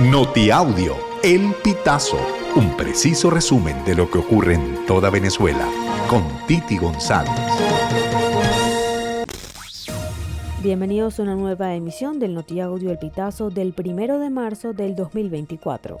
Notiaudio, El Pitazo, un preciso resumen de lo que ocurre en toda Venezuela, con Titi González. Bienvenidos a una nueva emisión del Notiaudio El Pitazo del primero de marzo del 2024.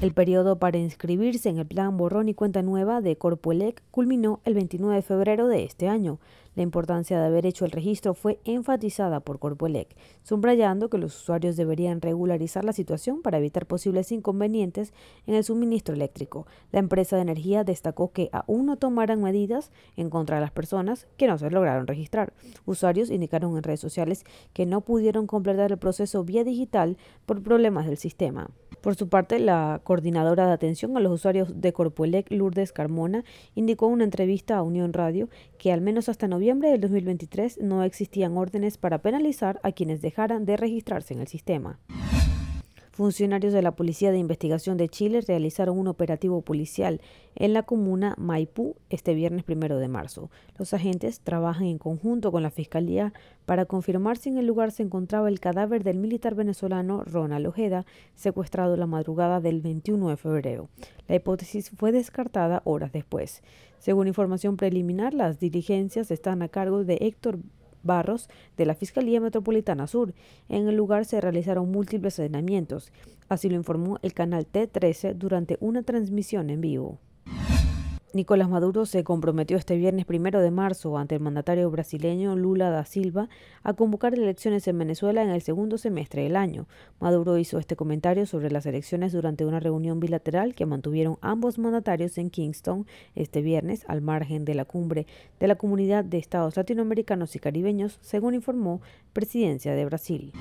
El periodo para inscribirse en el plan Borrón y Cuenta Nueva de Corpoelec culminó el 29 de febrero de este año. La importancia de haber hecho el registro fue enfatizada por Corpoelec, subrayando que los usuarios deberían regularizar la situación para evitar posibles inconvenientes en el suministro eléctrico. La empresa de energía destacó que aún no tomarán medidas en contra de las personas que no se lograron registrar. Usuarios indicaron en redes sociales que no pudieron completar el proceso vía digital por problemas del sistema. Por su parte, la coordinadora de atención a los usuarios de Corpoelec, Lourdes Carmona, indicó en una entrevista a Unión Radio que al menos hasta noviembre del 2023 no existían órdenes para penalizar a quienes dejaran de registrarse en el sistema. Funcionarios de la Policía de Investigación de Chile realizaron un operativo policial en la comuna Maipú este viernes primero de marzo. Los agentes trabajan en conjunto con la Fiscalía para confirmar si en el lugar se encontraba el cadáver del militar venezolano Ronald Ojeda, secuestrado la madrugada del 21 de febrero. La hipótesis fue descartada horas después. Según información preliminar, las diligencias están a cargo de Héctor Barros de la Fiscalía Metropolitana Sur. En el lugar se realizaron múltiples allanamientos, así lo informó el canal T13 durante una transmisión en vivo. Nicolás Maduro se comprometió este viernes primero de marzo ante el mandatario brasileño Lula da Silva a convocar elecciones en Venezuela en el segundo semestre del año. Maduro hizo este comentario sobre las elecciones durante una reunión bilateral que mantuvieron ambos mandatarios en Kingston este viernes al margen de la cumbre de la Comunidad de Estados Latinoamericanos y Caribeños, según informó Presidencia de Brasil.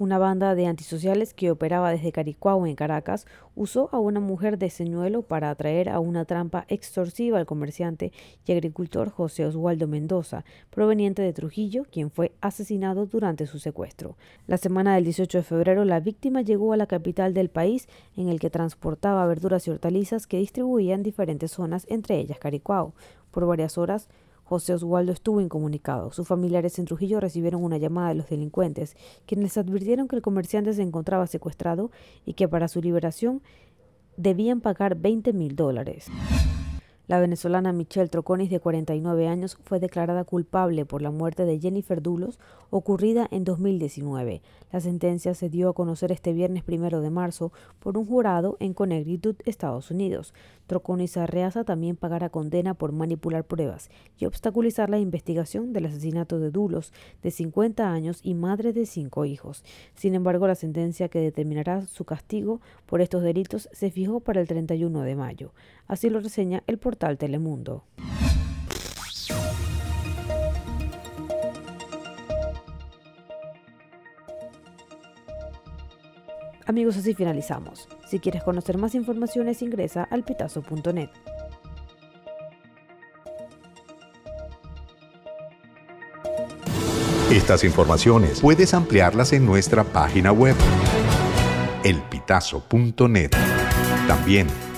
Una banda de antisociales que operaba desde Caricuao en Caracas usó a una mujer de señuelo para atraer a una trampa extorsiva al comerciante y agricultor José Oswaldo Mendoza, proveniente de Trujillo, quien fue asesinado durante su secuestro. La semana del 18 de febrero, la víctima llegó a la capital del país en el que transportaba verduras y hortalizas que distribuía en diferentes zonas, entre ellas Caricuao. Por varias horas, José Oswaldo estuvo incomunicado. Sus familiares en Trujillo recibieron una llamada de los delincuentes, quienes advirtieron que el comerciante se encontraba secuestrado y que para su liberación debían pagar 20 mil dólares. La venezolana Michelle Troconis, de 49 años, fue declarada culpable por la muerte de Jennifer Dulos, ocurrida en 2019. La sentencia se dio a conocer este viernes primero de marzo por un jurado en Connecticut, Estados Unidos. Troconis Arreaza también pagará condena por manipular pruebas y obstaculizar la investigación del asesinato de Dulos, de 50 años y madre de cinco hijos. Sin embargo, la sentencia que determinará su castigo por estos delitos se fijó para el 31 de mayo. Así lo reseña el portal Telemundo. Amigos, así finalizamos. Si quieres conocer más informaciones, ingresa al pitazo.net. Estas informaciones puedes ampliarlas en nuestra página web, elpitazo.net. También